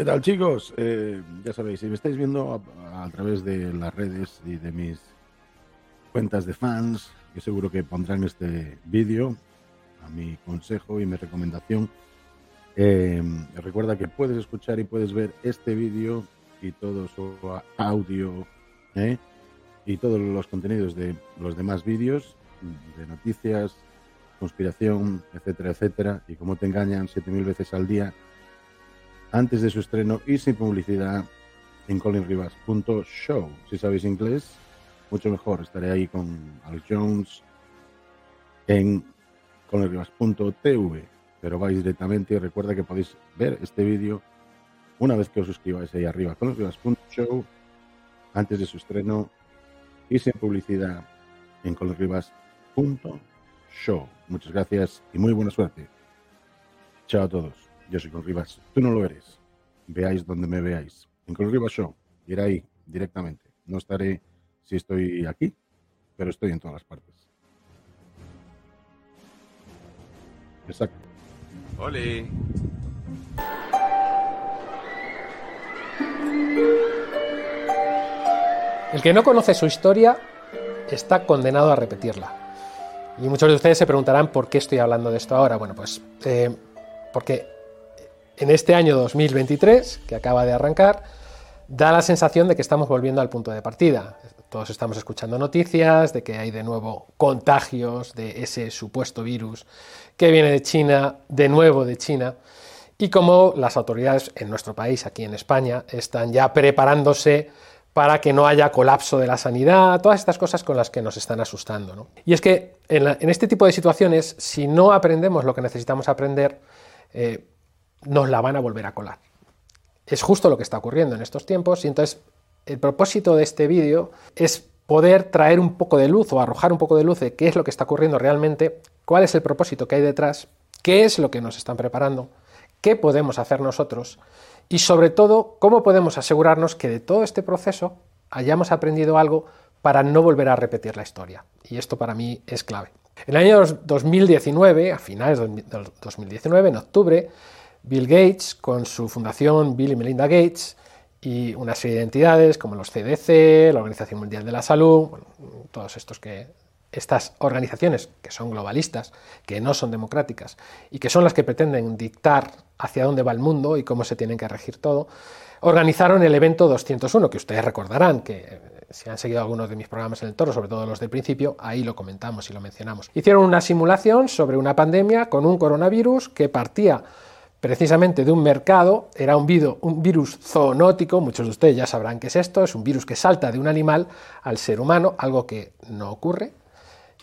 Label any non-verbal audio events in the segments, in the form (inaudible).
¿Qué tal chicos? Eh, ya sabéis, si me estáis viendo a, través de las redes y de mis cuentas de fans, que seguro que pondrán este vídeo a mi consejo y mi recomendación. Eh, recuerda que puedes escuchar y puedes ver este vídeo y todo su audio ¿eh? y todos los contenidos de los demás vídeos de noticias, conspiración, etcétera, etcétera, y cómo te engañan 7.000 veces al día antes de su estreno y sin publicidad en colinribas.show. Si sabéis inglés, mucho mejor. Estaré ahí con Al Jones en colinribas.tv. Pero vais directamente y recuerda que podéis ver este vídeo una vez que os suscribáis ahí arriba, colinribas.show, antes de su estreno y sin publicidad en colinribas.show. Muchas gracias y muy buena suerte. Chao a todos. Yo soy con Rivas. Tú no lo eres. Veáis donde me veáis. En Con Rivas Show. Ir ahí directamente. No estaré si estoy aquí, pero estoy en todas las partes. Exacto. ¡Oli! El que no conoce su historia está condenado a repetirla. Y muchos de ustedes se preguntarán por qué estoy hablando de esto ahora. Bueno, pues eh, porque en este año 2023, que acaba de arrancar, da la sensación de que estamos volviendo al punto de partida. Todos estamos escuchando noticias de que hay de nuevo contagios de ese supuesto virus que viene de China, de nuevo de China, y como las autoridades en nuestro país, aquí en España, están ya preparándose para que no haya colapso de la sanidad, todas estas cosas con las que nos están asustando. Y es que en, este tipo de situaciones, si no aprendemos lo que necesitamos aprender, eh, nos la van a volver a colar. Es justo lo que está ocurriendo en estos tiempos y entonces el propósito de este vídeo es poder traer un poco de luz o arrojar un poco de luz de qué es lo que está ocurriendo realmente, cuál es el propósito que hay detrás, qué es lo que nos están preparando, qué podemos hacer nosotros y sobre todo cómo podemos asegurarnos que de todo este proceso hayamos aprendido algo para no volver a repetir la historia. Y esto para mí es clave. En el año 2019, a finales del 2019, en octubre, Bill Gates, con su fundación Bill y Melinda Gates, y una serie de entidades como los CDC, la Organización Mundial de la Salud, todos estos que estas organizaciones que son globalistas, que no son democráticas y que son las que pretenden dictar hacia dónde va el mundo y cómo se tienen que regir todo, organizaron el evento 201, que ustedes recordarán que eh, si han seguido algunos de mis programas en el toro, sobre todo los del principio, ahí lo comentamos y lo mencionamos. Hicieron una simulación sobre una pandemia con un coronavirus que partía precisamente de un mercado, era un, virus zoonótico, muchos de ustedes ya sabrán qué es esto, es un virus que salta de un animal al ser humano, algo que no ocurre,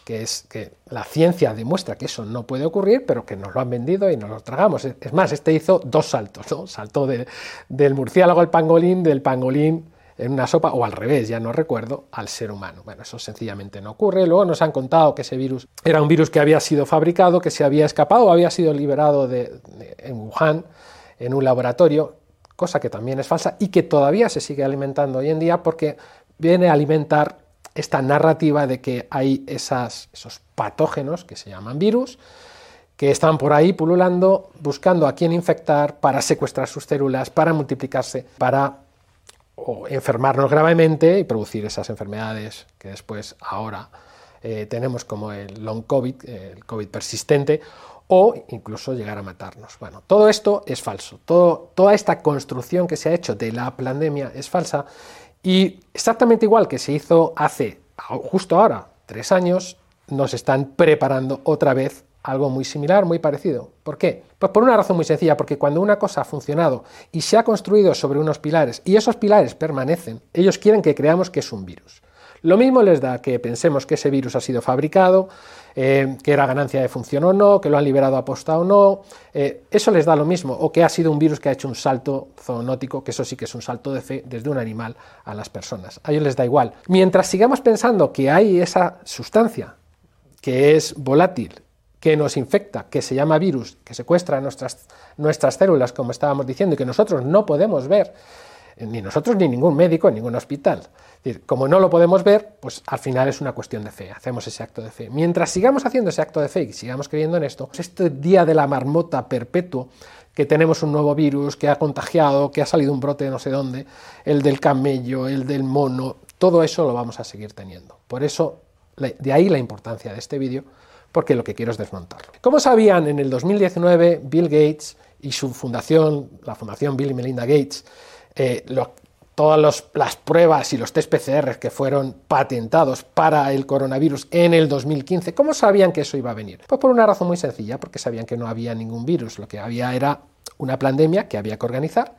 que es que la ciencia demuestra que eso no puede ocurrir, pero que nos lo han vendido y nos lo tragamos. Es más, este hizo dos saltos, ¿no? Saltó del murciélago al pangolín, del pangolín en una sopa, o al revés, ya no recuerdo, al ser humano. Bueno, eso sencillamente no ocurre. Luego nos han contado que ese virus era un virus que había sido fabricado, que se había escapado había sido liberado de, en Wuhan, en un laboratorio, cosa que también es falsa y que todavía se sigue alimentando hoy en día porque viene a alimentar esta narrativa de que hay esas, esos patógenos que se llaman virus, que están por ahí pululando, buscando a quién infectar para secuestrar sus células, para multiplicarse, para o enfermarnos gravemente y producir esas enfermedades que después ahora eh, tenemos como el long COVID, el COVID persistente, o incluso llegar a matarnos. Bueno, todo esto es falso, toda esta construcción que se ha hecho de la pandemia es falsa y exactamente igual que se hizo hace, justo ahora, tres años, nos están preparando otra vez algo muy similar, muy parecido. ¿Por qué? Pues por una razón muy sencilla, porque cuando una cosa ha funcionado y se ha construido sobre unos pilares y esos pilares permanecen, ellos quieren que creamos que es un virus. Lo mismo les da que pensemos que ese virus ha sido fabricado, eh, que era ganancia de función o no, que lo han liberado a posta o no, eh, eso les da lo mismo, o que ha sido un virus que ha hecho un salto zoonótico, que eso sí que es un salto de fe desde un animal a las personas. A ellos les da igual. Mientras sigamos pensando que hay esa sustancia que es volátil, que nos infecta, que se llama virus, que secuestra nuestras, nuestras células, como estábamos diciendo, y que nosotros no podemos ver, ni nosotros ni ningún médico, en ningún hospital. como no lo podemos ver, pues al final es una cuestión de fe, hacemos ese acto de fe. Mientras sigamos haciendo ese acto de fe y sigamos creyendo en esto, este día de la marmota perpetuo que tenemos un nuevo virus que ha contagiado, que ha salido un brote de no sé dónde, el del camello, el del mono, todo eso lo vamos a seguir teniendo. Por eso, de ahí la importancia de este vídeo, porque lo que quiero es desmontarlo. Como sabían, en el 2019 Bill Gates y su fundación, la Fundación Bill y Melinda Gates, eh, todas las pruebas y los test PCR que fueron patentados para el coronavirus en el 2015, ¿cómo sabían que eso iba a venir? Pues por una razón muy sencilla, porque sabían que no había ningún virus, lo que había era una pandemia que había que organizar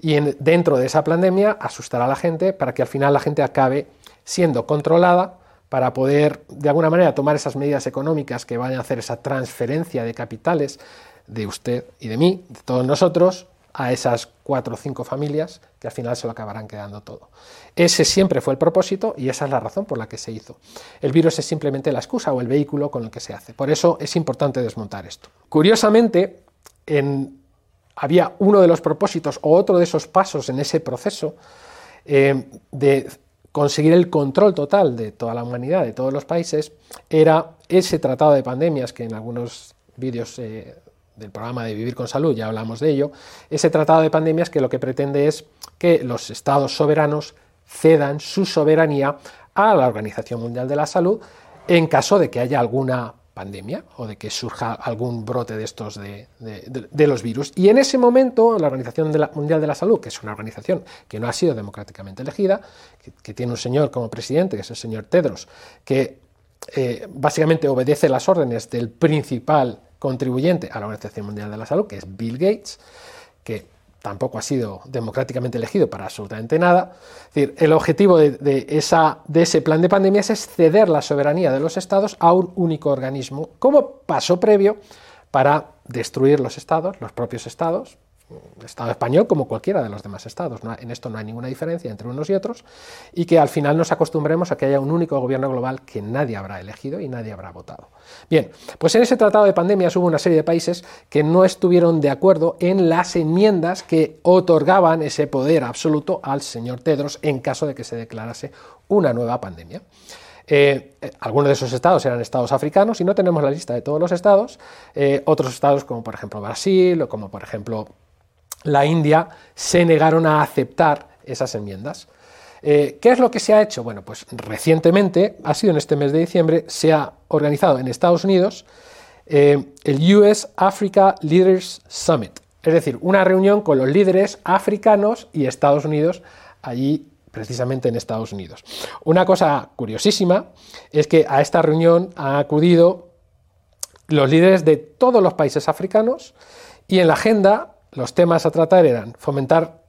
y dentro de esa pandemia asustar a la gente para que al final la gente acabe siendo controlada para poder de alguna manera tomar esas medidas económicas que van a hacer esa transferencia de capitales de usted y de mí, de todos nosotros, a esas cuatro o cinco familias que al final se lo acabarán quedando todo. Ese siempre fue el propósito y esa es la razón por la que se hizo. El virus es simplemente la excusa o el vehículo con el que se hace. Por eso es importante desmontar esto. Curiosamente, había uno de los propósitos o otro de esos pasos en ese proceso eh, de conseguir el control total de toda la humanidad, de todos los países, era ese tratado de pandemias que en algunos vídeos eh, del programa de Vivir con Salud ya hablamos de ello, ese tratado de pandemias que lo que pretende es que los estados soberanos cedan su soberanía a la Organización Mundial de la Salud en caso de que haya alguna pandemia o de que surja algún brote de estos de, los virus. Y en ese momento la Organización Mundial de la Salud, que es una organización que no ha sido democráticamente elegida, que, tiene un señor como presidente, que es el señor Tedros, que eh, básicamente obedece las órdenes del principal contribuyente a la Organización Mundial de la Salud, que es Bill Gates, que tampoco ha sido democráticamente elegido para absolutamente nada. Es decir, el objetivo de, esa, de ese plan de pandemias es ceder la soberanía de los estados a un único organismo como paso previo para destruir los estados, los propios estados, Estado español como cualquiera de los demás estados. en esto no hay ninguna diferencia entre unos y otros y que al final nos acostumbremos a que haya un único gobierno global que nadie habrá elegido y nadie habrá votado. Bien, pues en ese tratado de pandemias hubo una serie de países que no estuvieron de acuerdo en las enmiendas que otorgaban ese poder absoluto al señor Tedros en caso de que se declarase una nueva pandemia. Eh, algunos de esos estados eran estados africanos y no tenemos la lista de todos los estados. Eh, otros estados como por ejemplo Brasil o como por ejemplo la India se negaron a aceptar esas enmiendas. Eh, ¿Qué es lo que se ha hecho? Bueno, pues recientemente, ha sido en este mes de diciembre, se ha organizado en Estados Unidos eh, el US Africa Leaders Summit, es decir, una reunión con los líderes africanos y Estados Unidos allí precisamente en Estados Unidos. Una cosa curiosísima es que a esta reunión han acudido los líderes de todos los países africanos y en la agenda los temas a tratar eran fomentar,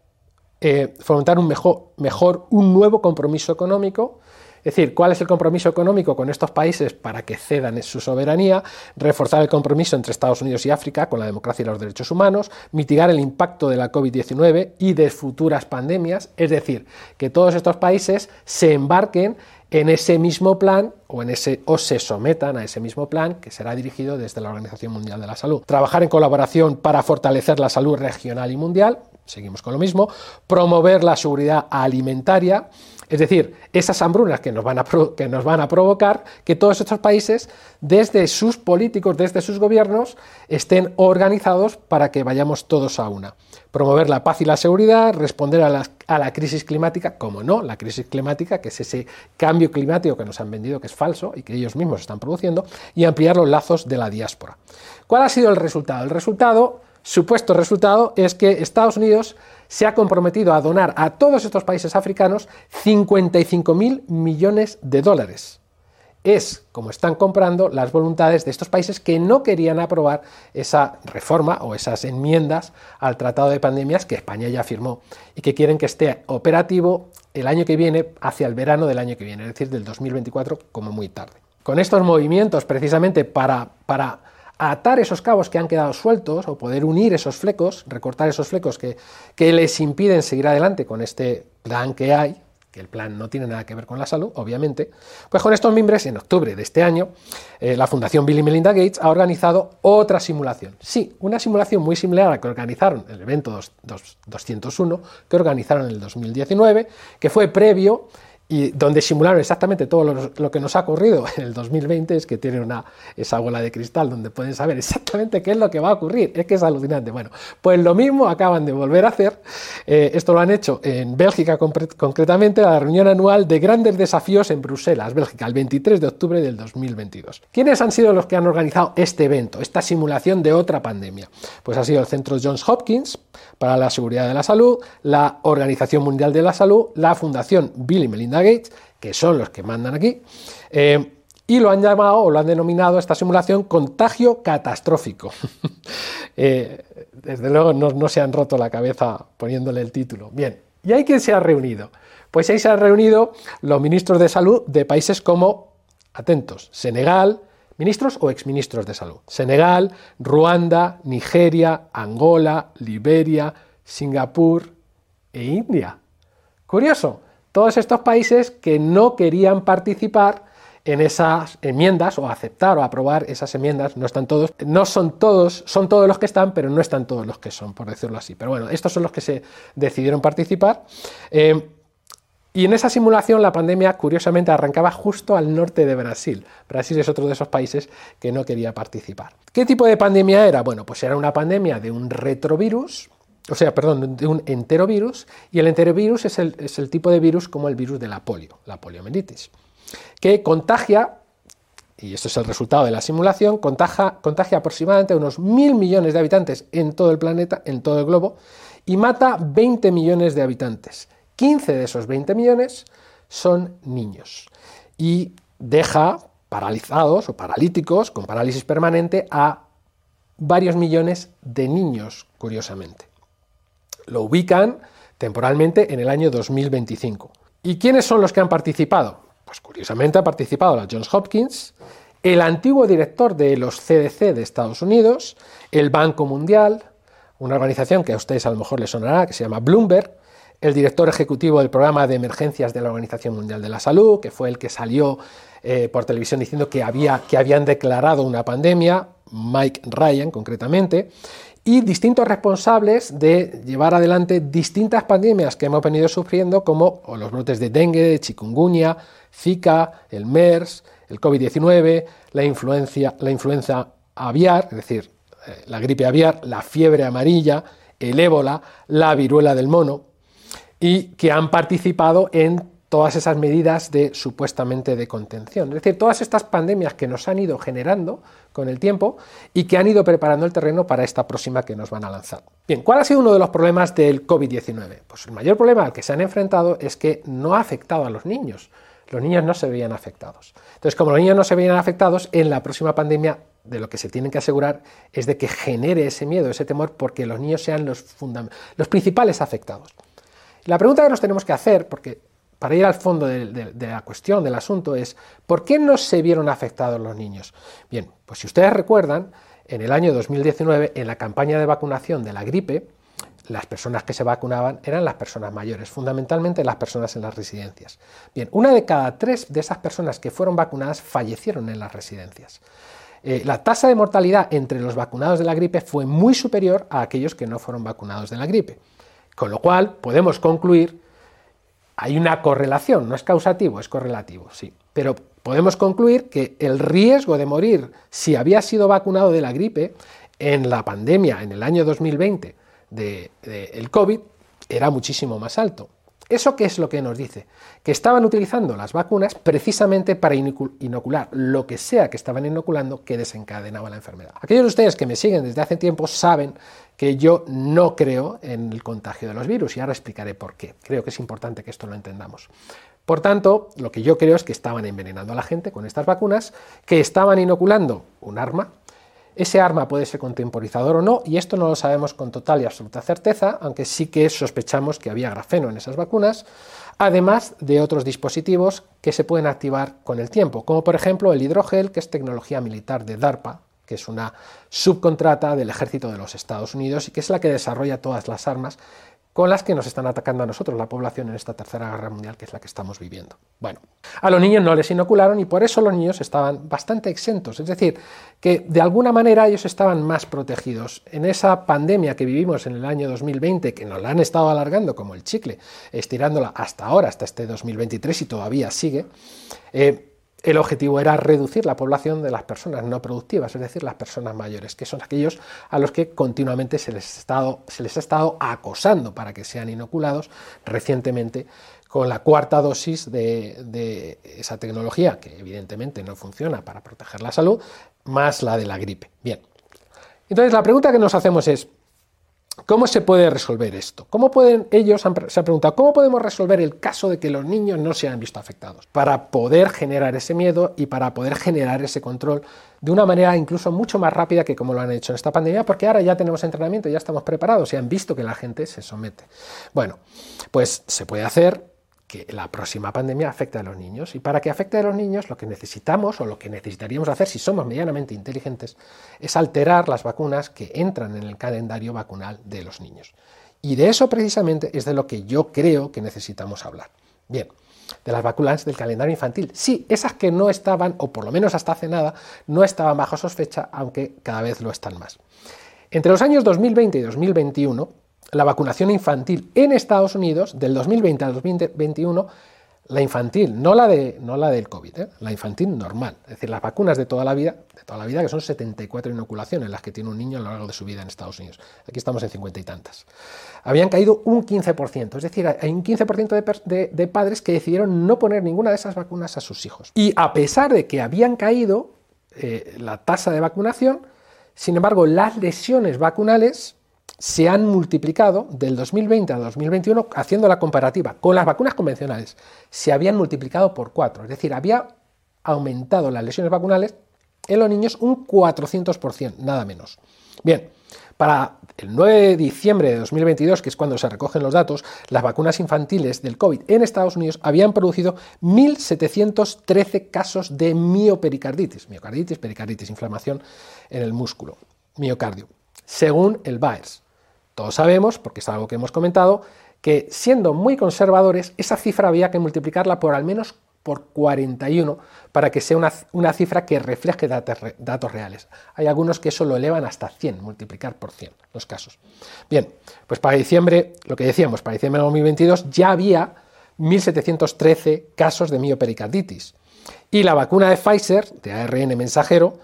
eh, fomentar un mejor, mejor, un nuevo compromiso económico, es decir, cuál es el compromiso económico con estos países para que cedan su soberanía, reforzar el compromiso entre Estados Unidos y África con la democracia y los derechos humanos, mitigar el impacto de la COVID-19 y de futuras pandemias, es decir, que todos estos países se embarquen en ese mismo plan o, en ese, o se sometan a ese mismo plan que será dirigido desde la Organización Mundial de la Salud. Trabajar en colaboración para fortalecer la salud regional y mundial, seguimos con lo mismo, promover la seguridad alimentaria, es decir, esas hambrunas que nos, van a que nos van a provocar que todos estos países, desde sus políticos, desde sus gobiernos, estén organizados para que vayamos todos a una. Promover la paz y la seguridad, responder a la, a la crisis climática, como no, la crisis climática, que es ese cambio climático que nos han vendido que es falso y que ellos mismos están produciendo, y ampliar los lazos de la diáspora. ¿Cuál ha sido el resultado? El resultado, supuesto resultado, es que Estados Unidos se ha comprometido a donar a todos estos países africanos 55 mil millones de dólares. Es como están comprando las voluntades de estos países que no querían aprobar esa reforma o esas enmiendas al Tratado de Pandemias que España ya firmó y que quieren que esté operativo el año que viene, hacia el verano del año que viene, es decir, del 2024 como muy tarde. Con estos movimientos, precisamente para, para atar esos cabos que han quedado sueltos o poder unir esos flecos, recortar esos flecos que, que les impiden seguir adelante con este plan que hay, que el plan no tiene nada que ver con la salud, obviamente, pues con estos miembros, en octubre de este año, eh, la Fundación Bill y Melinda Gates ha organizado otra simulación. Sí, una simulación muy similar a la que organizaron el evento 201, que organizaron en el 2019, que fue previo y donde simularon exactamente todo lo, que nos ha ocurrido en el 2020 es que tienen una, esa bola de cristal donde pueden saber exactamente qué es lo que va a ocurrir. Es que es alucinante. Bueno, pues lo mismo acaban de volver a hacer. Eh, esto lo han hecho en Bélgica concretamente, la reunión anual de grandes desafíos en Bruselas, Bélgica, el 23 de octubre del 2022. ¿Quiénes han sido los que han organizado este evento, esta simulación de otra pandemia? Pues ha sido el Centro Johns Hopkins para la Seguridad de la Salud, la Organización Mundial de la Salud, la Fundación Bill y Melinda Gates, que son los que mandan aquí, eh, y lo han llamado o lo han denominado esta simulación contagio catastrófico. (laughs) Eh, desde luego no, se han roto la cabeza poniéndole el título. Bien, ¿y ahí quién se ha reunido? Pues ahí se han reunido los ministros de salud de países como, atentos, Senegal, ministros o exministros de salud. Senegal, Ruanda, Nigeria, Angola, Liberia, Singapur e India. Curioso, todos estos países que no querían participar en esas enmiendas o aceptar o aprobar esas enmiendas, no están todos, no son todos, son todos los que están, pero no están todos los que son, por decirlo así. Pero bueno, estos son los que se decidieron participar. Eh, y en esa simulación la pandemia, curiosamente, arrancaba justo al norte de Brasil. Brasil es otro de esos países que no quería participar. ¿Qué tipo de pandemia era? Bueno, pues era una pandemia de un retrovirus, o sea, perdón, de un enterovirus, y el enterovirus es el, es el tipo de virus como el virus de la polio, la poliomielitis, que contagia, y esto es el resultado de la simulación, contagia, aproximadamente unos mil millones de habitantes en todo el planeta, en todo el globo, y mata 20 millones de habitantes. 15 de esos 20 millones son niños, y deja paralizados o paralíticos con parálisis permanente a varios millones de niños, curiosamente lo ubican temporalmente en el año 2025. ¿Y quiénes son los que han participado? Pues curiosamente ha participado la Johns Hopkins, el antiguo director de los CDC de Estados Unidos, el Banco Mundial, una organización que a ustedes a lo mejor les sonará, que se llama Bloomberg, el director ejecutivo del programa de emergencias de la Organización Mundial de la Salud, que fue el que salió eh, por televisión diciendo que, había, que habían declarado una pandemia, Mike Ryan concretamente, y distintos responsables de llevar adelante distintas pandemias que hemos venido sufriendo, como los brotes de dengue, de chikungunya, Zika, el MERS, el COVID-19, la, la influenza aviar, es decir, eh, la gripe aviar, la fiebre amarilla, el ébola, la viruela del mono, y que han participado en todas esas medidas de supuestamente de contención. Es decir, todas estas pandemias que nos han ido generando con el tiempo y que han ido preparando el terreno para esta próxima que nos van a lanzar. Bien, ¿cuál ha sido uno de los problemas del COVID-19? Pues el mayor problema al que se han enfrentado es que no ha afectado a los niños. Los niños no se veían afectados. Entonces, como los niños no se veían afectados, en la próxima pandemia de lo que se tienen que asegurar es de que genere ese miedo, ese temor, porque los niños sean los, los principales afectados. La pregunta que nos tenemos que hacer, porque para ir al fondo de, la cuestión, del asunto, es ¿por qué no se vieron afectados los niños? Bien, pues si ustedes recuerdan, en el año 2019, en la campaña de vacunación de la gripe, las personas que se vacunaban eran las personas mayores, fundamentalmente las personas en las residencias. Bien, una de cada tres de esas personas que fueron vacunadas fallecieron en las residencias. Eh, la tasa de mortalidad entre los vacunados de la gripe fue muy superior a aquellos que no fueron vacunados de la gripe. Con lo cual, podemos concluir hay una correlación, no es causativo, es correlativo, sí. Pero podemos concluir que el riesgo de morir si había sido vacunado de la gripe en la pandemia en el año 2020 del de, COVID era muchísimo más alto. ¿Eso qué es lo que nos dice? Que estaban utilizando las vacunas precisamente para inocular lo que sea que estaban inoculando que desencadenaba la enfermedad. Aquellos de ustedes que me siguen desde hace tiempo saben que yo no creo en el contagio de los virus y ahora explicaré por qué. Creo que es importante que esto lo entendamos. Por tanto, lo que yo creo es que estaban envenenando a la gente con estas vacunas, que estaban inoculando un arma. Ese arma puede ser contemporizador o no, y esto no lo sabemos con total y absoluta certeza, aunque sí que sospechamos que había grafeno en esas vacunas, además de otros dispositivos que se pueden activar con el tiempo, como por ejemplo el hidrogel, que es tecnología militar de DARPA, que es una subcontrata del ejército de los Estados Unidos y que es la que desarrolla todas las armas con las que nos están atacando a nosotros, la población, en esta tercera guerra mundial, que es la que estamos viviendo. Bueno, a los niños no les inocularon y por eso los niños estaban bastante exentos, es decir, que de alguna manera ellos estaban más protegidos. En esa pandemia que vivimos en el año 2020, que nos la han estado alargando como el chicle, estirándola hasta ahora, hasta este 2023 y todavía sigue, eh, el objetivo era reducir la población de las personas no productivas, es decir, las personas mayores, que son aquellos a los que continuamente se les, ha estado, acosando para que sean inoculados recientemente con la cuarta dosis de, de, esa tecnología, que evidentemente no funciona para proteger la salud, más la de la gripe. Bien. Entonces la pregunta que nos hacemos es, ¿Cómo se puede resolver esto? ¿Cómo pueden, ellos se han preguntado, ¿cómo podemos resolver el caso de que los niños no se hayan visto afectados? Para poder generar ese miedo y para poder generar ese control de una manera incluso mucho más rápida que como lo han hecho en esta pandemia, porque ahora ya tenemos entrenamiento, ya estamos preparados y han visto que la gente se somete. Bueno, pues se puede hacer que la próxima pandemia afecte a los niños. Y para que afecte a los niños, lo que necesitamos o lo que necesitaríamos hacer si somos medianamente inteligentes es alterar las vacunas que entran en el calendario vacunal de los niños. Y de eso precisamente es de lo que yo creo que necesitamos hablar. Bien, de las vacunas del calendario infantil. Sí, esas que no estaban, o por lo menos hasta hace nada, no estaban bajo sospecha, aunque cada vez lo están más. Entre los años 2020 y 2021, la vacunación infantil en Estados Unidos del 2020 al 2021, la infantil, no la, de, no la del COVID, ¿eh? la infantil normal, es decir, las vacunas de toda la vida, de toda la vida, que son 74 inoculaciones las que tiene un niño a lo largo de su vida en Estados Unidos. Aquí estamos en 50 y tantas. Habían caído un 15%, es decir, hay un 15% de, padres que decidieron no poner ninguna de esas vacunas a sus hijos. Y a pesar de que habían caído eh, la tasa de vacunación, sin embargo, las lesiones vacunales se han multiplicado del 2020 al 2021, haciendo la comparativa con las vacunas convencionales, se habían multiplicado por 4, es decir, había aumentado las lesiones vacunales en los niños un 400%, nada menos. Bien, para el 9 de diciembre de 2022, que es cuando se recogen los datos, las vacunas infantiles del COVID en Estados Unidos habían producido 1.713 casos de miopericarditis, miocarditis, pericarditis, inflamación en el músculo, miocardio, según el VAERS. Todos sabemos, porque es algo que hemos comentado, que siendo muy conservadores, esa cifra había que multiplicarla por al menos por 41 para que sea una, cifra que refleje datos, reales. Hay algunos que eso lo elevan hasta 100, multiplicar por 100 los casos. Bien, pues para diciembre, lo que decíamos, para diciembre de 2022 ya había 1.713 casos de miopericarditis. Y la vacuna de Pfizer, de ARN mensajero,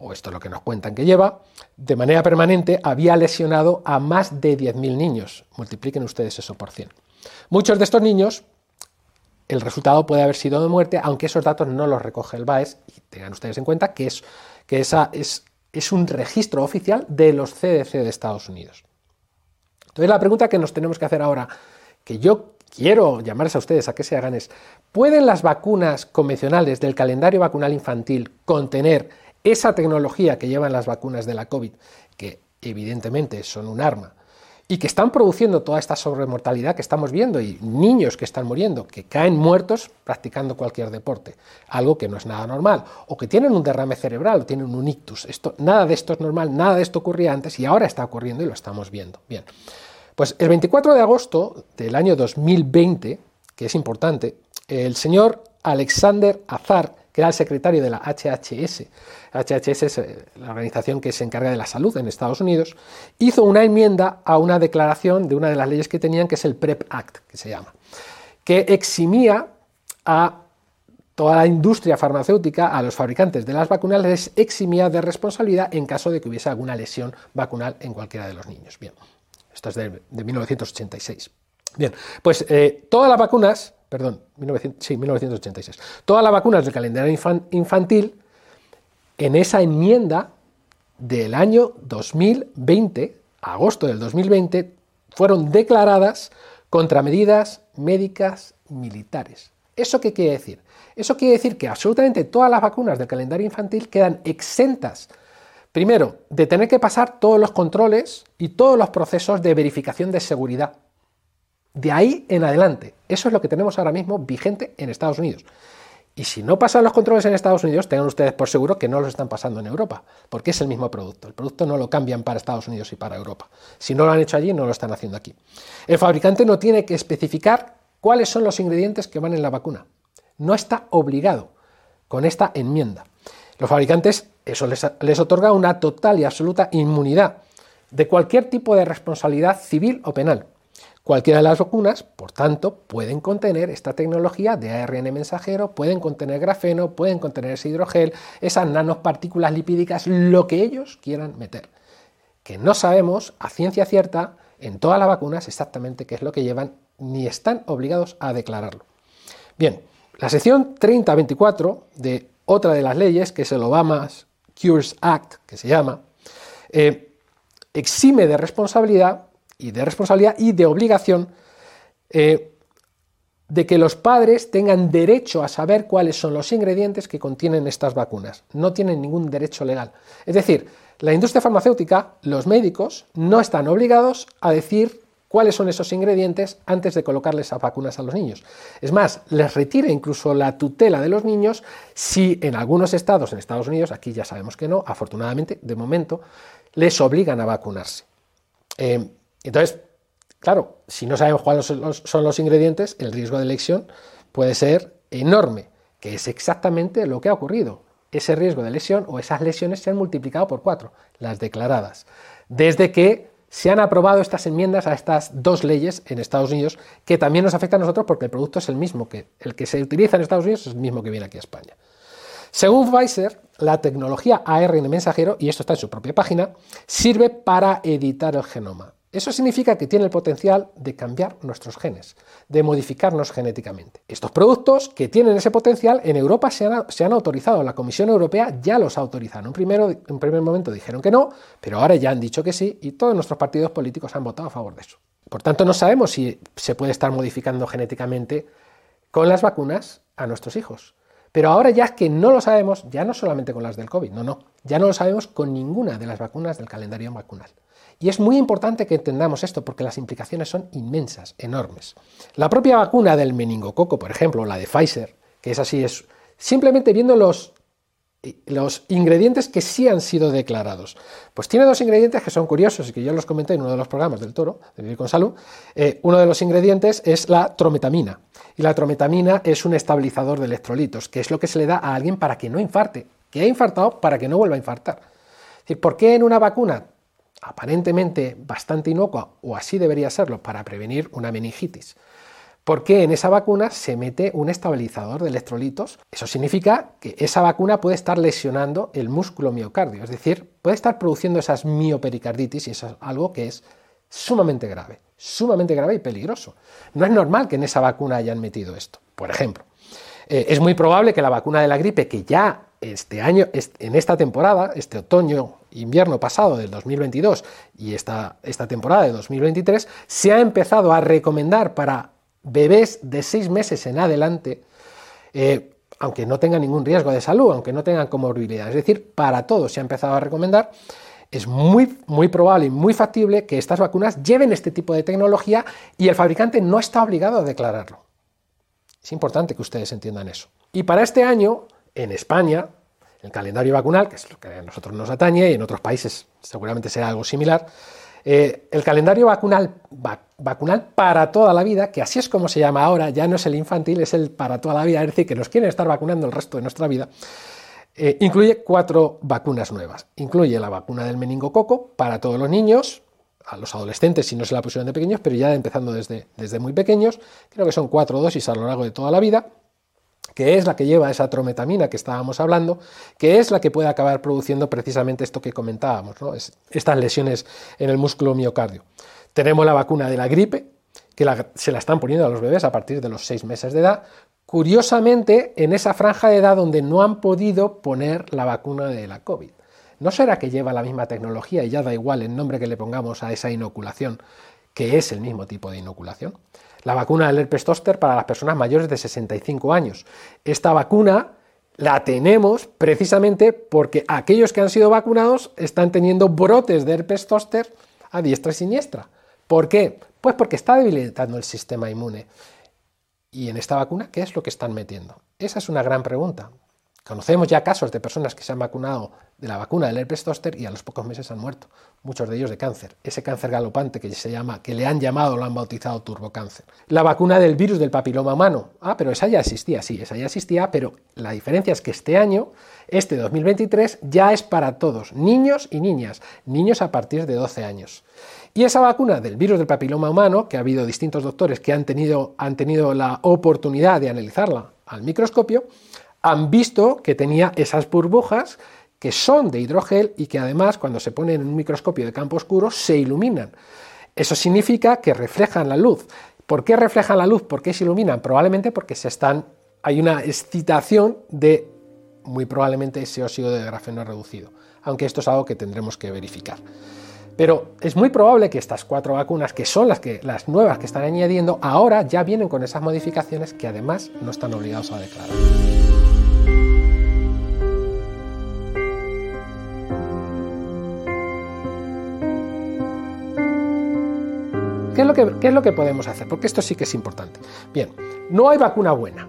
o esto es lo que nos cuentan que lleva, de manera permanente había lesionado a más de 10.000 niños. Multipliquen ustedes eso por 100. Muchos de estos niños, el resultado puede haber sido de muerte, aunque esos datos no los recoge el BAES, y tengan ustedes en cuenta que, es, que esa es, es un registro oficial de los CDC de Estados Unidos. Entonces la pregunta que nos tenemos que hacer ahora, que yo quiero llamarles a ustedes a que se hagan es, ¿pueden las vacunas convencionales del calendario vacunal infantil contener esa tecnología que llevan las vacunas de la COVID, que evidentemente son un arma, y que están produciendo toda esta sobremortalidad que estamos viendo y niños que están muriendo, que caen muertos practicando cualquier deporte, algo que no es nada normal, o que tienen un derrame cerebral, o tienen un ictus. Esto, nada de esto es normal, nada de esto ocurría antes y ahora está ocurriendo y lo estamos viendo. Bien, pues el 24 de agosto del año 2020, que es importante, el señor Alexander Azar, que era el secretario de la HHS, HHS es eh, la organización que se encarga de la salud en Estados Unidos, hizo una enmienda a una declaración de una de las leyes que tenían, que es el PrEP Act, que se llama, que eximía a toda la industria farmacéutica, a los fabricantes de las vacunas, les eximía de responsabilidad en caso de que hubiese alguna lesión vacunal en cualquiera de los niños. Bien, esto es de, 1986. Bien, pues eh, todas las vacunas, perdón, sí, 1986, todas las vacunas del calendario infantil en esa enmienda del año 2020, agosto del 2020, fueron declaradas contramedidas médicas militares. ¿Eso qué quiere decir? Eso quiere decir que absolutamente todas las vacunas del calendario infantil quedan exentas, primero, de tener que pasar todos los controles y todos los procesos de verificación de seguridad. De ahí en adelante. Eso es lo que tenemos ahora mismo vigente en Estados Unidos. Y si no pasan los controles en Estados Unidos, tengan ustedes por seguro que no los están pasando en Europa, porque es el mismo producto. El producto no lo cambian para Estados Unidos y para Europa. Si no lo han hecho allí, no lo están haciendo aquí. El fabricante no tiene que especificar cuáles son los ingredientes que van en la vacuna. No está obligado con esta enmienda. Los fabricantes, eso les, otorga una total y absoluta inmunidad de cualquier tipo de responsabilidad civil o penal. Cualquiera de las vacunas, por tanto, pueden contener esta tecnología de ARN mensajero, pueden contener grafeno, pueden contener ese hidrogel, esas nanopartículas lipídicas, lo que ellos quieran meter. Que no sabemos a ciencia cierta en todas las vacunas exactamente qué es lo que llevan, ni están obligados a declararlo. Bien, la sección 3024 de otra de las leyes, que es el Obama Cures Act, que se llama, eh, exime de responsabilidad y de responsabilidad y de obligación eh, de que los padres tengan derecho a saber cuáles son los ingredientes que contienen estas vacunas. No tienen ningún derecho legal. Es decir, la industria farmacéutica, los médicos, no están obligados a decir cuáles son esos ingredientes antes de colocarles esas vacunas a los niños. Es más, les retira incluso la tutela de los niños si en algunos estados, en Estados Unidos, aquí ya sabemos que no, afortunadamente, de momento, les obligan a vacunarse. Eh, entonces, claro, si no sabemos cuáles son los, ingredientes, el riesgo de lesión puede ser enorme, que es exactamente lo que ha ocurrido. Ese riesgo de lesión o esas lesiones se han multiplicado por cuatro, las declaradas, desde que se han aprobado estas enmiendas a estas dos leyes en Estados Unidos que también nos afectan a nosotros porque el producto es el mismo que el que se utiliza en Estados Unidos es el mismo que viene aquí a España. Según Pfizer, la tecnología ARN mensajero, y esto está en su propia página, sirve para editar el genoma. Eso significa que tiene el potencial de cambiar nuestros genes, de modificarnos genéticamente. Estos productos que tienen ese potencial en Europa se han, autorizado, la Comisión Europea ya los ha autorizado. En, primero, en primer momento dijeron que no, pero ahora ya han dicho que sí y todos nuestros partidos políticos han votado a favor de eso. Por tanto, no sabemos si se puede estar modificando genéticamente con las vacunas a nuestros hijos. Pero ahora ya que no lo sabemos, ya no solamente con las del COVID, no, no, ya no lo sabemos con ninguna de las vacunas del calendario vacunal. Y es muy importante que entendamos esto porque las implicaciones son inmensas, enormes. La propia vacuna del meningococo, por ejemplo, la de Pfizer, que es así, es simplemente viendo los, los ingredientes que sí han sido declarados. Pues tiene dos ingredientes que son curiosos y que yo los comenté en uno de los programas del toro, de Vivir con Salud. Eh, uno de los ingredientes es la trometamina. Y la trometamina es un estabilizador de electrolitos, que es lo que se le da a alguien para que no infarte, que ha infartado para que no vuelva a infartar. Es decir, ¿por qué en una vacuna aparentemente bastante inocua, o así debería serlo, para prevenir una meningitis. ¿Por qué en esa vacuna se mete un estabilizador de electrolitos? Eso significa que esa vacuna puede estar lesionando el músculo miocardio, es decir, puede estar produciendo esas miopericarditis y eso es algo que es sumamente grave, sumamente grave y peligroso. No es normal que en esa vacuna hayan metido esto, por ejemplo. Eh, es muy probable que la vacuna de la gripe, que ya este año, en esta temporada, este otoño, invierno pasado del 2022 y esta, esta temporada de 2023, se ha empezado a recomendar para bebés de seis meses en adelante, eh, aunque no tengan ningún riesgo de salud, aunque no tengan comorbilidad, es decir, para todos se ha empezado a recomendar, es muy, muy probable y muy factible que estas vacunas lleven este tipo de tecnología y el fabricante no está obligado a declararlo. Es importante que ustedes entiendan eso. Y para este año, en España, el calendario vacunal, que es lo que a nosotros nos atañe y en otros países seguramente será algo similar, eh, el calendario vacunal, para toda la vida, que así es como se llama ahora, ya no es el infantil, es el para toda la vida, es decir, que nos quieren estar vacunando el resto de nuestra vida, eh, incluye cuatro vacunas nuevas. Incluye la vacuna del meningococo para todos los niños, a los adolescentes si no se la pusieron de pequeños, pero ya empezando desde, desde muy pequeños, creo que son cuatro dosis a lo largo de toda la vida que es la que lleva esa trometamina que estábamos hablando, que es la que puede acabar produciendo precisamente esto que comentábamos, estas lesiones en el músculo miocardio. Tenemos la vacuna de la gripe, que se la están poniendo a los bebés a partir de los seis meses de edad, curiosamente en esa franja de edad donde no han podido poner la vacuna de la COVID. ¿No será que lleva la misma tecnología y ya da igual el nombre que le pongamos a esa inoculación, que es el mismo tipo de inoculación? La vacuna del herpes zóster para las personas mayores de 65 años. Esta vacuna la tenemos precisamente porque aquellos que han sido vacunados están teniendo brotes de herpes zóster a diestra y siniestra. ¿Por qué? Pues porque está debilitando el sistema inmune. Y en esta vacuna, ¿qué es lo que están metiendo? Esa es una gran pregunta. Conocemos ya casos de personas que se han vacunado de la vacuna del herpes zóster y a los pocos meses han muerto, muchos de ellos de cáncer. Ese cáncer galopante que se llama, que le han llamado, lo han bautizado turbocáncer. La vacuna del virus del papiloma humano. Ah, pero esa ya existía, sí, esa ya existía, pero la diferencia es que este año, este 2023, ya es para todos, niños y niñas, niños a partir de 12 años. Y esa vacuna del virus del papiloma humano, que ha habido distintos doctores que han tenido, han tenido la oportunidad de analizarla al microscopio, han visto que tenía esas burbujas que son de hidrogel y que además cuando se ponen en un microscopio de campo oscuro se iluminan. Eso significa que reflejan la luz. ¿Por qué reflejan la luz? ¿Por qué se iluminan? Probablemente porque se están, hay una excitación de muy probablemente ese óxido de grafeno reducido, aunque esto es algo que tendremos que verificar. Pero es muy probable que estas cuatro vacunas, que son las, que, las nuevas que están añadiendo, ahora ya vienen con esas modificaciones que además no están obligados a declarar. ¿Qué es, lo que, ¿Qué es lo que podemos hacer? Porque esto sí que es importante. Bien, no hay vacuna buena.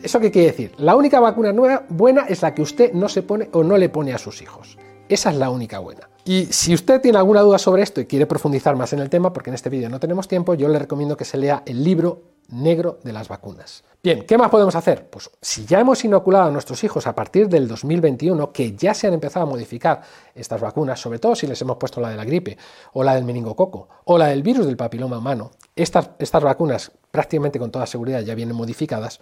¿Eso qué quiere decir? La única vacuna nueva, buena es la que usted no se pone o no le pone a sus hijos. Esa es la única buena. Y si usted tiene alguna duda sobre esto y quiere profundizar más en el tema, porque en este vídeo no tenemos tiempo, yo le recomiendo que se lea el libro negro de las vacunas. Bien, ¿qué más podemos hacer? Pues si ya hemos inoculado a nuestros hijos a partir del 2021, que ya se han empezado a modificar estas vacunas, sobre todo si les hemos puesto la de la gripe, o la del meningococo, o la del virus del papiloma humano, estas, estas vacunas prácticamente con toda seguridad ya vienen modificadas,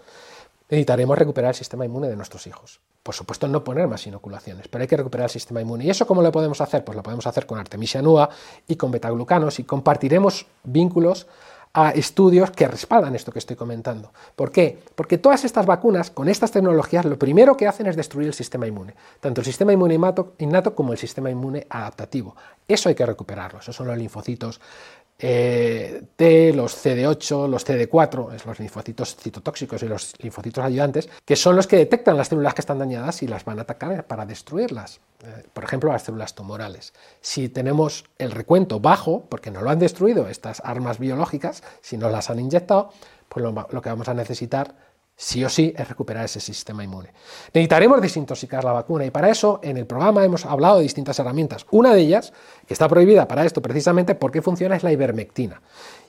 necesitaremos recuperar el sistema inmune de nuestros hijos. Por supuesto, no poner más inoculaciones, pero hay que recuperar el sistema inmune. ¿Y eso cómo lo podemos hacer? Pues lo podemos hacer con Artemisia nua y con betaglucanos y compartiremos vínculos a estudios que respaldan esto que estoy comentando. ¿Por qué? Porque todas estas vacunas, con estas tecnologías, lo primero que hacen es destruir el sistema inmune, tanto el sistema inmune innato como el sistema inmune adaptativo. Eso hay que recuperarlo, esos son los linfocitos eh, T, los CD8, los CD4, los linfocitos citotóxicos y los linfocitos ayudantes, que son los que detectan las células que están dañadas y las van a atacar para destruirlas. Eh, por ejemplo, las células tumorales. Si tenemos el recuento bajo, porque no lo han destruido estas armas biológicas, si no las han inyectado, pues lo que vamos a necesitar sí o sí es recuperar ese sistema inmune. Necesitaremos desintoxicar la vacuna y para eso en el programa hemos hablado de distintas herramientas. Una de ellas, que está prohibida para esto precisamente porque funciona, es la ivermectina.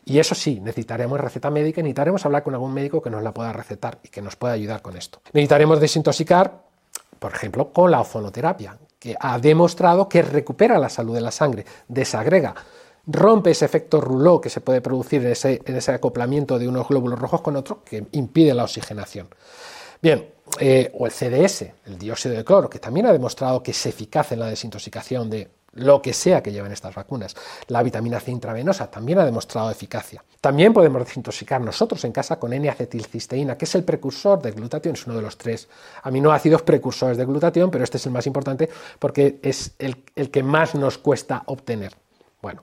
Y eso sí, necesitaremos receta médica y necesitaremos hablar con algún médico que nos la pueda recetar y que nos pueda ayudar con esto. Necesitaremos desintoxicar, por ejemplo, con la ozonoterapia, que ha demostrado que recupera la salud de la sangre, desagrega rompe ese efecto rouleau que se puede producir en ese, acoplamiento de unos glóbulos rojos con otros que impide la oxigenación. Bien, eh, o el CDS, el dióxido de cloro, que también ha demostrado que es eficaz en la desintoxicación de lo que sea que lleven estas vacunas. La vitamina C intravenosa también ha demostrado eficacia. También podemos desintoxicar nosotros en casa con N-acetilcisteína, que es el precursor de glutatión, es uno de los tres aminoácidos precursores de glutatión, pero este es el más importante porque es el que más nos cuesta obtener. Bueno,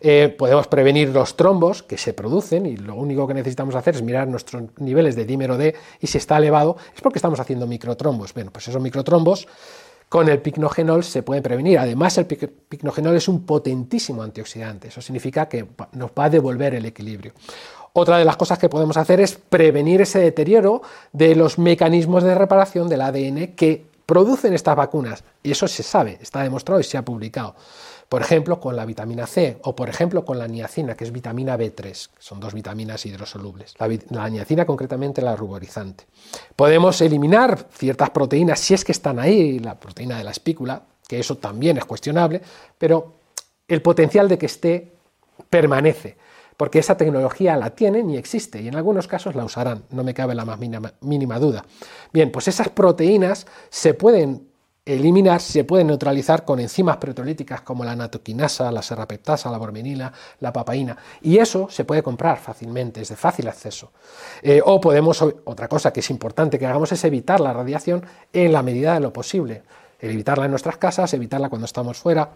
eh, podemos prevenir los trombos que se producen y lo único que necesitamos hacer es mirar nuestros niveles de dímero D y si está elevado es porque estamos haciendo microtrombos. Bueno, pues esos microtrombos con el picnogenol se pueden prevenir. Además, el picnogenol es un potentísimo antioxidante. Eso significa que nos va a devolver el equilibrio. Otra de las cosas que podemos hacer es prevenir ese deterioro de los mecanismos de reparación del ADN que producen estas vacunas. Y eso se sabe, está demostrado y se ha publicado por ejemplo con la vitamina C o por ejemplo con la niacina, que es vitamina B3, son dos vitaminas hidrosolubles. La, niacina concretamente la ruborizante. Podemos eliminar ciertas proteínas si es que están ahí, la proteína de la espícula, que eso también es cuestionable, pero el potencial de que esté permanece porque esa tecnología la tienen y existe, y en algunos casos la usarán, no me cabe la más mínima, duda. Bien, pues esas proteínas se pueden eliminar se pueden neutralizar con enzimas proteolíticas como la natoquinasa, la serrapeptasa, la bormenina, la papaína. Y eso se puede comprar fácilmente, es de fácil acceso. Eh, o podemos, otra cosa que es importante que hagamos es evitar la radiación en la medida de lo posible. evitarla en nuestras casas, evitarla cuando estamos fuera,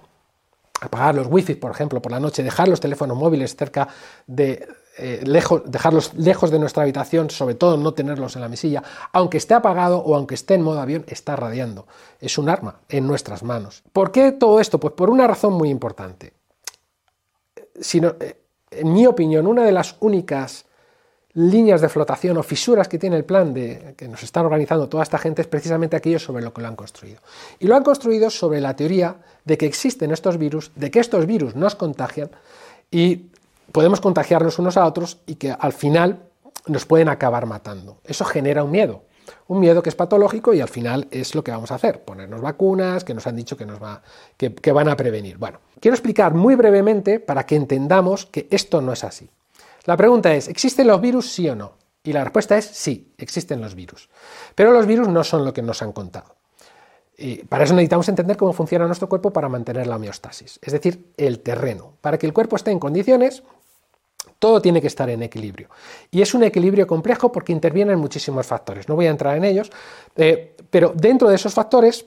apagar los wifi, por ejemplo, por la noche, dejar los teléfonos móviles cerca de, eh, lejos, dejarlos lejos de nuestra habitación, sobre todo no tenerlos en la mesilla, aunque esté apagado o aunque esté en modo avión, está radiando. Es un arma en nuestras manos. ¿Por qué todo esto? Pues por una razón muy importante. Eh, en mi opinión, una de las únicas líneas de flotación o fisuras que tiene el plan de que nos están organizando toda esta gente es precisamente aquello sobre lo que lo han construido. Y lo han construido sobre la teoría de que existen estos virus, de que estos virus nos contagian y podemos contagiarnos unos a otros y que al final nos pueden acabar matando. Eso genera un miedo, un miedo que es patológico y al final es lo que vamos a hacer, ponernos vacunas que nos han dicho que, nos va, que, van a prevenir. Bueno, quiero explicar muy brevemente para que entendamos que esto no es así. La pregunta es, ¿existen los virus sí o no? Y la respuesta es sí, existen los virus. Pero los virus no son lo que nos han contado. Y para eso necesitamos entender cómo funciona nuestro cuerpo para mantener la homeostasis, es decir, el terreno. Para que el cuerpo esté en condiciones, todo tiene que estar en equilibrio. Y es un equilibrio complejo porque intervienen muchísimos factores. No voy a entrar en ellos, eh, pero dentro de esos factores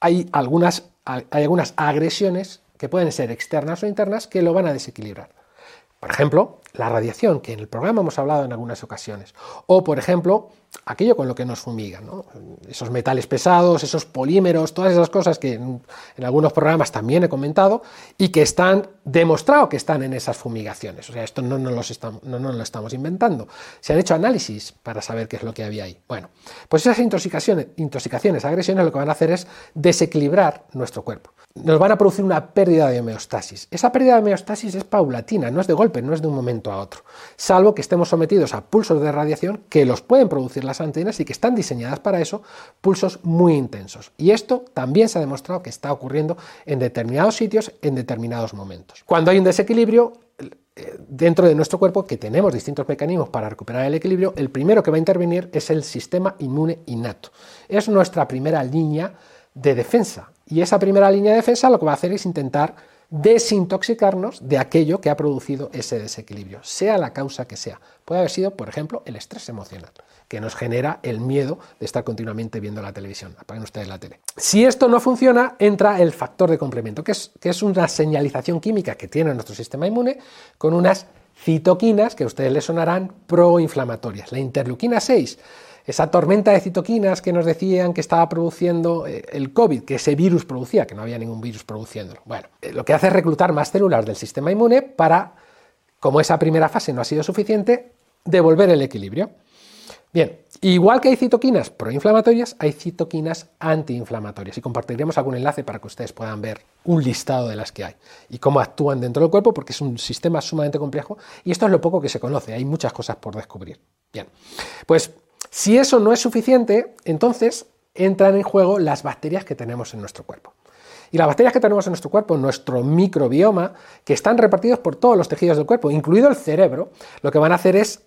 hay algunas, hay algunas agresiones que pueden ser externas o internas que lo van a desequilibrar. Por ejemplo, la radiación, que en el programa hemos hablado en algunas ocasiones. O, por ejemplo, aquello con lo que nos fumigan, esos metales pesados, esos polímeros, todas esas cosas que en, algunos programas también he comentado y que están demostrado que están en esas fumigaciones. O sea, esto no nos, estamos, no nos lo estamos inventando. Se han hecho análisis para saber qué es lo que había ahí. Bueno, pues esas intoxicaciones, intoxicaciones, agresiones, lo que van a hacer es desequilibrar nuestro cuerpo nos van a producir una pérdida de homeostasis. Esa pérdida de homeostasis es paulatina, no es de golpe, no es de un momento a otro, salvo que estemos sometidos a pulsos de radiación que los pueden producir las antenas y que están diseñadas para eso, pulsos muy intensos. Y esto también se ha demostrado que está ocurriendo en determinados sitios en determinados momentos. Cuando hay un desequilibrio, eh, dentro de nuestro cuerpo, que tenemos distintos mecanismos para recuperar el equilibrio, el primero que va a intervenir es el sistema inmune innato. Es nuestra primera línea de defensa y esa primera línea de defensa lo que va a hacer es intentar desintoxicarnos de aquello que ha producido ese desequilibrio, sea la causa que sea. Puede haber sido, por ejemplo, el estrés emocional, que nos genera el miedo de estar continuamente viendo la televisión. Apaguen ustedes la tele. Si esto no funciona, entra el factor de complemento, que es, una señalización química que tiene nuestro sistema inmune con unas citoquinas que a ustedes les sonarán proinflamatorias. La interleuquina 6 esa tormenta de citoquinas que nos decían que estaba produciendo eh, el COVID, que ese virus producía, que no había ningún virus produciéndolo. Bueno, eh, lo que hace es reclutar más células del sistema inmune para, como esa primera fase no ha sido suficiente, devolver el equilibrio. Bien, igual que hay citoquinas proinflamatorias, hay citoquinas antiinflamatorias y compartiremos algún enlace para que ustedes puedan ver un listado de las que hay y cómo actúan dentro del cuerpo porque es un sistema sumamente complejo y esto es lo poco que se conoce, hay muchas cosas por descubrir. Bien, pues si eso no es suficiente, entonces entran en juego las bacterias que tenemos en nuestro cuerpo. Y las bacterias que tenemos en nuestro cuerpo, nuestro microbioma, que están repartidos por todos los tejidos del cuerpo, incluido el cerebro, lo que van a hacer es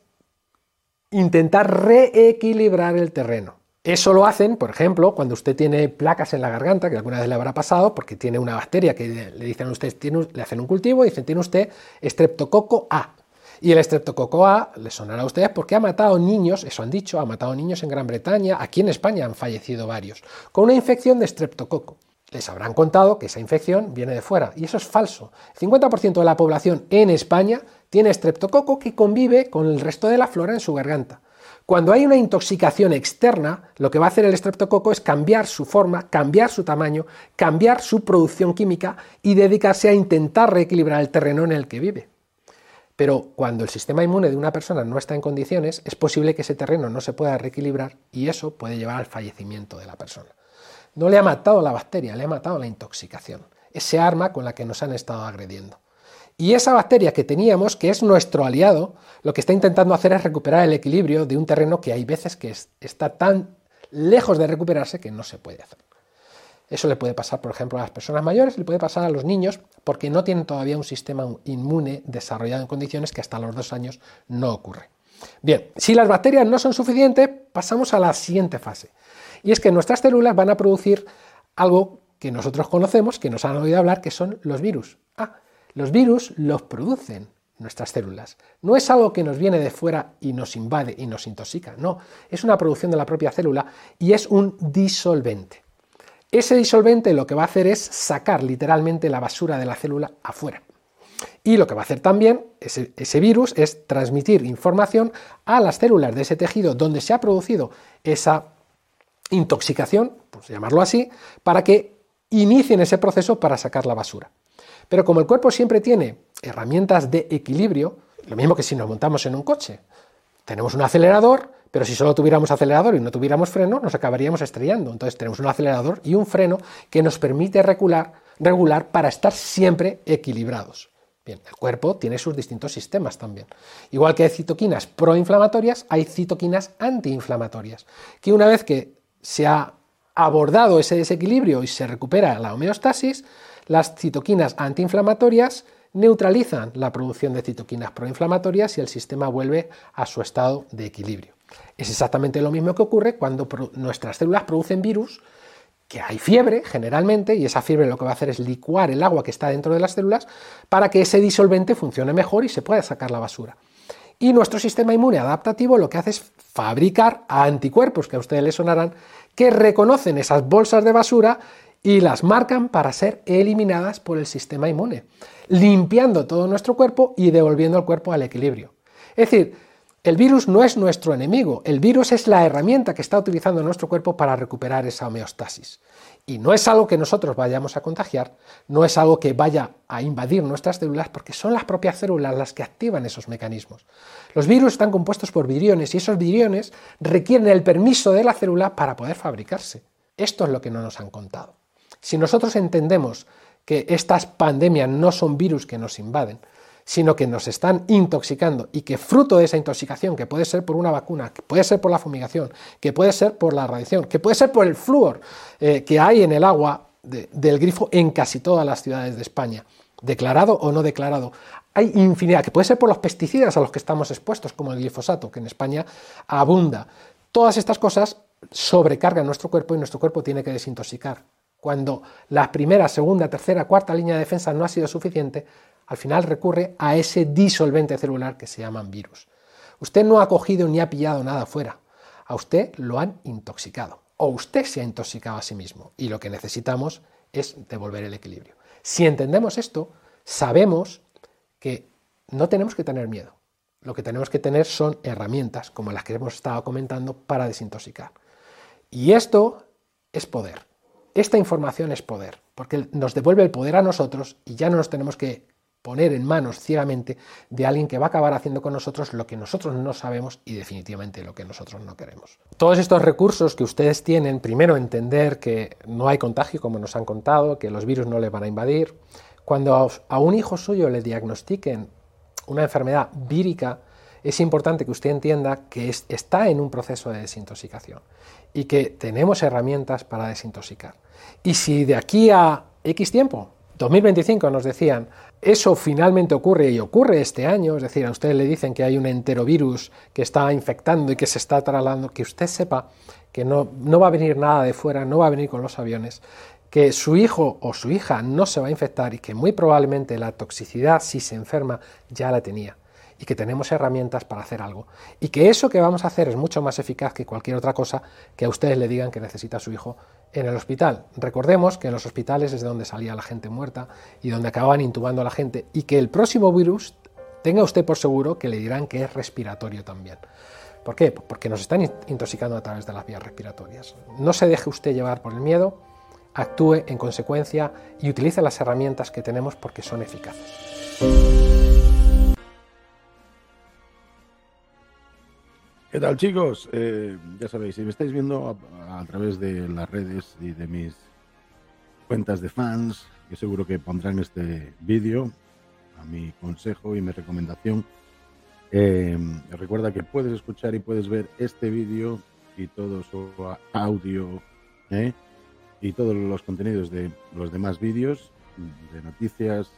intentar reequilibrar el terreno. Eso lo hacen, por ejemplo, cuando usted tiene placas en la garganta, que alguna vez le habrá pasado, porque tiene una bacteria que le dicen a usted, le hacen un cultivo y dicen, tiene usted Streptococo A. Y el estreptococo A le sonará a ustedes porque ha matado niños, eso han dicho, ha matado niños en Gran Bretaña, aquí en España han fallecido varios, con una infección de estreptococo. Les habrán contado que esa infección viene de fuera, y eso es falso. El 50% de la población en España tiene estreptococo que convive con el resto de la flora en su garganta. Cuando hay una intoxicación externa, lo que va a hacer el estreptococo es cambiar su forma, cambiar su tamaño, cambiar su producción química y dedicarse a intentar reequilibrar el terreno en el que vive. Pero cuando el sistema inmune de una persona no está en condiciones, es posible que ese terreno no se pueda reequilibrar y eso puede llevar al fallecimiento de la persona. No le ha matado la bacteria, le ha matado la intoxicación, ese arma con la que nos han estado agrediendo. Y esa bacteria que teníamos, que es nuestro aliado, lo que está intentando hacer es recuperar el equilibrio de un terreno que hay veces que está tan lejos de recuperarse que no se puede hacer. Eso le puede pasar, por ejemplo, a las personas mayores, le puede pasar a los niños, porque no tienen todavía un sistema inmune desarrollado en condiciones que hasta los dos años no ocurre. Bien, si las bacterias no son suficientes, pasamos a la siguiente fase. Y es que nuestras células van a producir algo que nosotros conocemos, que nos han oído hablar, que son los virus. Ah, los virus los producen nuestras células. No es algo que nos viene de fuera y nos invade y nos intoxica, no, es una producción de la propia célula y es un disolvente. Ese disolvente lo que va a hacer es sacar literalmente la basura de la célula afuera. Y lo que va a hacer también ese, virus es transmitir información a las células de ese tejido donde se ha producido esa intoxicación, por llamarlo así, para que inicien ese proceso para sacar la basura. Pero como el cuerpo siempre tiene herramientas de equilibrio, lo mismo que si nos montamos en un coche. Tenemos un acelerador, pero si solo tuviéramos acelerador y no tuviéramos freno, nos acabaríamos estrellando. Entonces tenemos un acelerador y un freno que nos permite regular, regular para estar siempre equilibrados. Bien, el cuerpo tiene sus distintos sistemas también. Igual que hay citoquinas proinflamatorias, hay citoquinas antiinflamatorias, que una vez que se ha abordado ese desequilibrio y se recupera la homeostasis, las citoquinas antiinflamatorias neutralizan la producción de citoquinas proinflamatorias y el sistema vuelve a su estado de equilibrio. Es exactamente lo mismo que ocurre cuando nuestras células producen virus, que hay fiebre generalmente, y esa fiebre lo que va a hacer es licuar el agua que está dentro de las células para que ese disolvente funcione mejor y se pueda sacar la basura. Y nuestro sistema inmune adaptativo lo que hace es fabricar anticuerpos, que a ustedes les sonarán, que reconocen esas bolsas de basura y las marcan para ser eliminadas por el sistema inmune, limpiando todo nuestro cuerpo y devolviendo el cuerpo al equilibrio. Es decir, el virus no es nuestro enemigo, el virus es la herramienta que está utilizando nuestro cuerpo para recuperar esa homeostasis. Y no es algo que nosotros vayamos a contagiar, no es algo que vaya a invadir nuestras células, porque son las propias células las que activan esos mecanismos. Los virus están compuestos por viriones y esos viriones requieren el permiso de la célula para poder fabricarse. Esto es lo que no nos han contado. Si nosotros entendemos que estas pandemias no son virus que nos invaden, sino que nos están intoxicando y que fruto de esa intoxicación, que puede ser por una vacuna, que puede ser por la fumigación, que puede ser por la radiación, que puede ser por el flúor eh, que hay en el agua del grifo en casi todas las ciudades de España, declarado o no declarado. Hay infinidad, que puede ser por los pesticidas a los que estamos expuestos, como el glifosato, que en España abunda. Todas estas cosas sobrecargan nuestro cuerpo y nuestro cuerpo tiene que desintoxicar. Cuando la primera, segunda, tercera, cuarta línea de defensa no ha sido suficiente, al final recurre a ese disolvente celular que se llaman virus. Usted no ha cogido ni ha pillado nada fuera, a usted lo han intoxicado o usted se ha intoxicado a sí mismo y lo que necesitamos es devolver el equilibrio. Si entendemos esto, sabemos que no tenemos que tener miedo. Lo que tenemos que tener son herramientas como las que hemos estado comentando para desintoxicar. Y esto es poder. Esta información es poder, porque nos devuelve el poder a nosotros y ya no nos tenemos que poner en manos ciegamente de alguien que va a acabar haciendo con nosotros lo que nosotros no sabemos y definitivamente lo que nosotros no queremos. Todos estos recursos que ustedes tienen, primero entender que no hay contagio como nos han contado, que los virus no le van a invadir, cuando a un hijo suyo le diagnostiquen una enfermedad vírica, es importante que usted entienda que está en un proceso de desintoxicación y que tenemos herramientas para desintoxicar. Y si de aquí a X tiempo, 2025 nos decían, eso finalmente ocurre y ocurre este año, es decir, a usted le dicen que hay un enterovirus que está infectando y que se está trasladando, que usted sepa que no, no va a venir nada de fuera, no va a venir con los aviones, que su hijo o su hija no se va a infectar y que muy probablemente la toxicidad, si se enferma, ya la tenía y que tenemos herramientas para hacer algo. Y que eso que vamos a hacer es mucho más eficaz que cualquier otra cosa que a ustedes le digan que necesita su hijo en el hospital. Recordemos que en los hospitales es de donde salía la gente muerta y donde acababan intubando a la gente y que el próximo virus tenga usted por seguro que le dirán que es respiratorio también. ¿Por qué? Porque nos están intoxicando a través de las vías respiratorias. No se deje usted llevar por el miedo, actúe en consecuencia y utilice las herramientas que tenemos porque son eficaces. ¿Qué tal chicos? Eh, ya sabéis, si me estáis viendo a, través de las redes y de mis cuentas de fans, yo seguro que pondrán este vídeo a mi consejo y mi recomendación. Eh, recuerda que puedes escuchar y puedes ver este vídeo y todo su audio ¿eh? y todos los contenidos de los demás vídeos de noticias,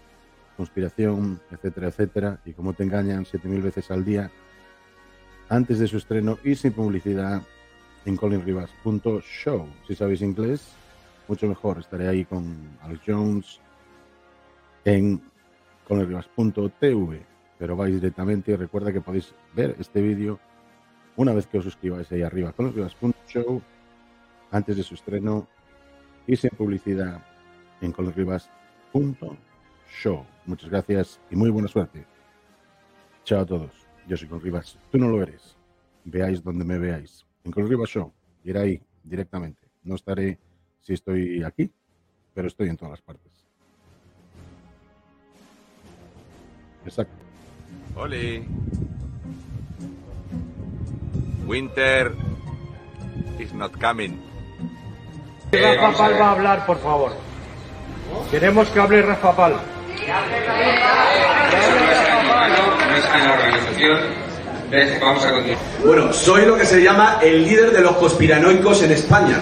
conspiración, etcétera, etcétera, y cómo te engañan 7000 veces al día antes de su estreno y sin publicidad en colinribas.show. Si sabéis inglés, mucho mejor. Estaré ahí con Alex Jones en colinribas.tv. Pero vais directamente y recuerda que podéis ver este vídeo una vez que os suscribáis ahí arriba, colinribas.show, antes de su estreno y sin publicidad en colinribas.show. Muchas gracias y muy buena suerte. Chao a todos. Yo soy con Rivas. Tú no lo eres. Veáis donde me veáis. En Con Rivas Show. Ir ahí directamente. No estaré si estoy aquí, pero estoy en todas las partes. Exacto. Oli. Winter is not coming. Rafa Pal va a hablar, por favor. Queremos que hable Rafa Pal. Bueno, soy lo que se llama el líder de los conspiranoicos en España.